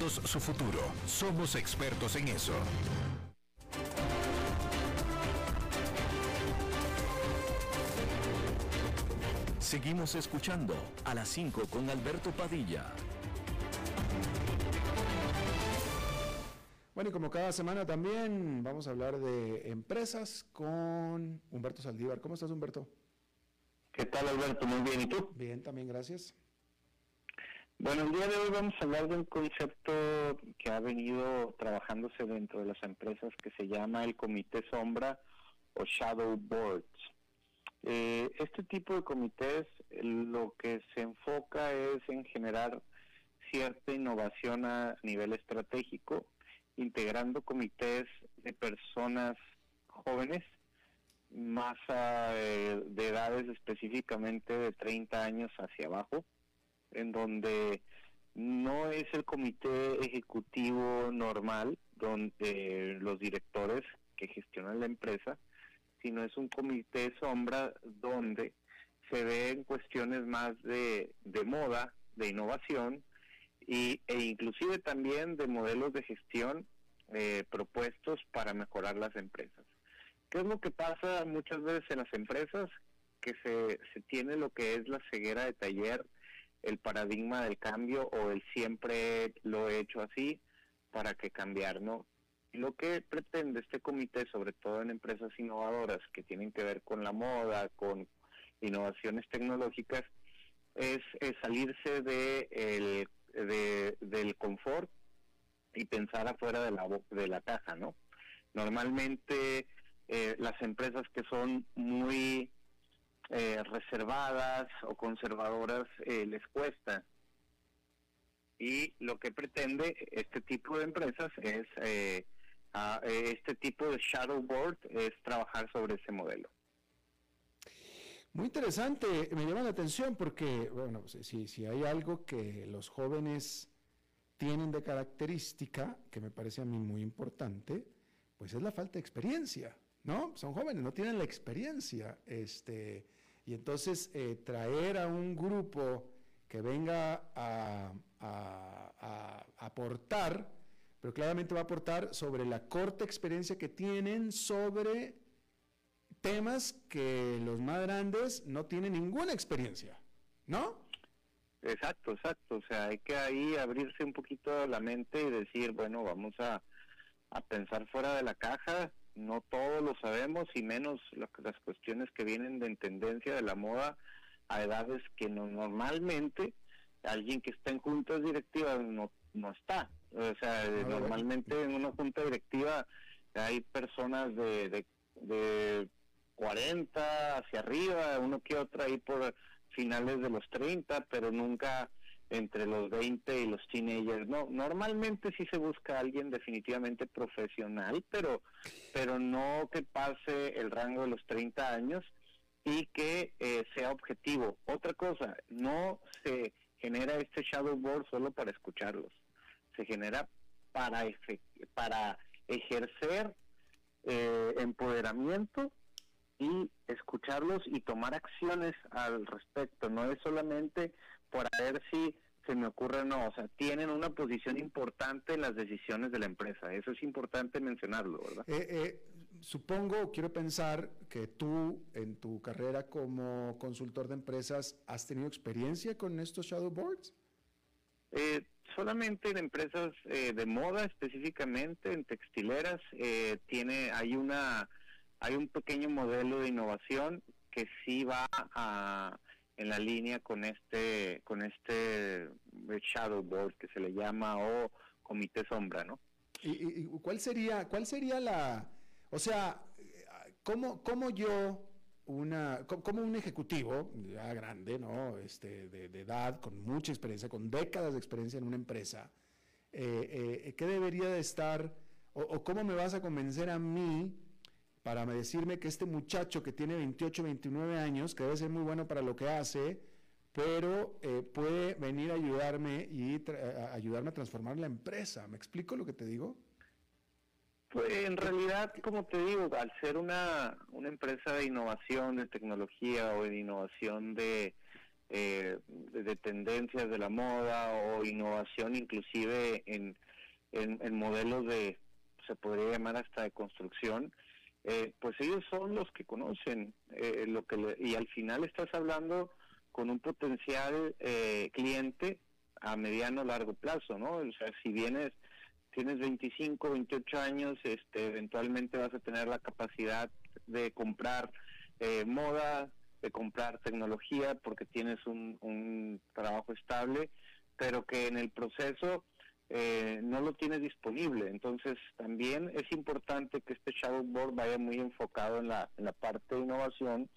su futuro. Somos expertos en eso. Seguimos escuchando a las 5 con Alberto Padilla. Bueno, y como cada semana también vamos a hablar de empresas con Humberto Saldívar. ¿Cómo estás, Humberto? ¿Qué tal, Alberto? Muy bien. ¿Y tú? Bien, también, gracias. Bueno, el día de hoy vamos a hablar de un concepto que ha venido trabajándose dentro de las empresas que se llama el comité sombra o shadow boards. Eh, este tipo de comités lo que se enfoca es en generar cierta innovación a nivel estratégico, integrando comités de personas jóvenes, más eh, de edades específicamente de 30 años hacia abajo, en donde no es el comité ejecutivo normal, donde los directores que gestionan la empresa, sino es un comité sombra donde se ven cuestiones más de, moda, de innovación y, e inclusive también de modelos de gestión eh, propuestos para mejorar las empresas. ¿Qué es lo que pasa muchas veces en las empresas? Que se, se tiene lo que es la ceguera de taller el paradigma del cambio o el siempre lo he hecho así para que cambiar, ¿no? Lo que pretende este comité, sobre todo en empresas innovadoras que tienen que ver con la moda, con innovaciones tecnológicas, es, salirse de el, del confort y pensar afuera de la, de la caja, ¿no? Normalmente eh, las empresas que son muy eh, reservadas o conservadoras eh, les cuesta. Y lo que pretende este tipo de empresas es, eh, este tipo de shadow board es trabajar sobre ese modelo. Muy interesante, me llama la atención porque, bueno, si, si hay algo que los jóvenes tienen de característica, que me parece a mí muy importante, pues es la falta de experiencia, ¿no? Son jóvenes, no tienen la experiencia, este, y entonces eh, traer a un grupo que venga a, aportar, pero claramente va a aportar sobre la corta experiencia que tienen sobre temas que los más grandes no tienen ninguna experiencia, ¿no? Exacto, exacto. O sea, hay que ahí abrirse un poquito la mente y decir, bueno, vamos a, a pensar fuera de la caja, no todo lo sabemos y menos las cuestiones que vienen de tendencia de la moda a edades que no, normalmente alguien que está en juntas directivas no, no está. O sea, normalmente en una junta directiva hay personas de, de, de 40 hacia arriba, uno que otro ahí por finales de los 30, pero nunca entre los 20 y los teenagers. No, normalmente sí se busca a alguien definitivamente profesional, pero pero no que pase el rango de los 30 años y que eh, sea objetivo. Otra cosa, no se genera este shadow board solo para escucharlos, se genera para para ejercer eh, empoderamiento y escucharlos y tomar acciones al respecto. No es solamente por ver si se me ocurre no, o sea, tienen una posición importante en las decisiones de la empresa. Eso es importante mencionarlo, ¿verdad? Eh, eh, supongo, quiero pensar que tú en tu carrera como consultor de empresas has tenido experiencia con estos shadow boards. Eh, solamente en empresas de moda específicamente, en textileras, tiene, hay una, hay un pequeño modelo de innovación que sí va a en la línea con este con este shadow board que se le llama o comité sombra, ¿no? ¿Y, cuál sería cuál sería la, o sea, cómo cómo yo una, como un ejecutivo ya grande, ¿no? Este, de, edad, con mucha experiencia, con décadas de experiencia en una empresa, eh, eh, ¿qué debería de estar, o, cómo me vas a convencer a mí para decirme que este muchacho que tiene 28, 29 años, que debe ser muy bueno para lo que hace, pero eh, puede venir a ayudarme y ayudarme a transformar la empresa? ¿Me explico lo que te digo? Pues en realidad, como te digo, al ser una, una empresa de innovación, de tecnología o de innovación de, eh, de, tendencias de la moda o innovación inclusive en, en, modelos de, se podría llamar hasta de construcción, eh, pues ellos son los que conocen eh, lo que y al final estás hablando con un potencial cliente a mediano largo plazo, ¿no? O sea, si vienes tienes 25, 28 años, este, eventualmente vas a tener la capacidad de comprar eh, moda, de comprar tecnología, porque tienes un, un, trabajo estable, pero que en el proceso eh, no lo tienes disponible. Entonces, también es importante que este Shadowboard vaya muy enfocado en la, parte de innovación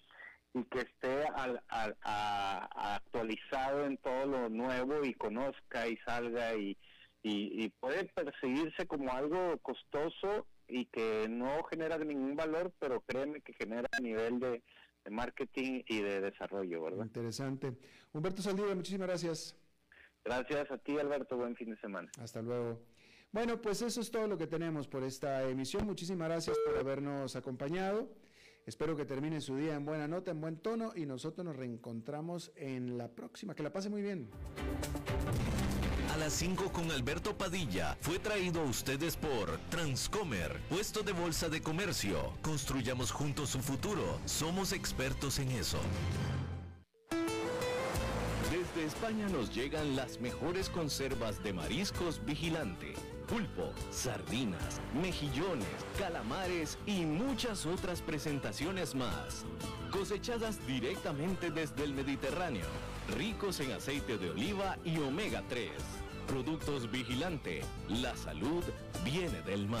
y que esté al, al, actualizado en todo lo nuevo y conozca y salga y y, puede perseguirse como algo costoso y que no genera ningún valor, pero créeme que genera a nivel de, marketing y de desarrollo, ¿verdad? Interesante. Humberto Saldívar, muchísimas gracias. Gracias a ti, Alberto. Buen fin de semana. Hasta luego. Bueno, pues eso es todo lo que tenemos por esta emisión. Muchísimas gracias por habernos acompañado. Espero que termine su día en buena nota, en buen tono y nosotros nos reencontramos en la próxima. Que la pase muy bien. A las 5 con Alberto Padilla fue traído a ustedes por Transcomer, puesto de bolsa de comercio. Construyamos juntos su futuro. Somos expertos en eso. España nos llegan las mejores conservas de mariscos vigilante. Pulpo, sardinas, mejillones, calamares y muchas otras presentaciones más. Cosechadas directamente desde el Mediterráneo, ricos en aceite de oliva y omega 3 Productos Vigilante. La salud viene del mar.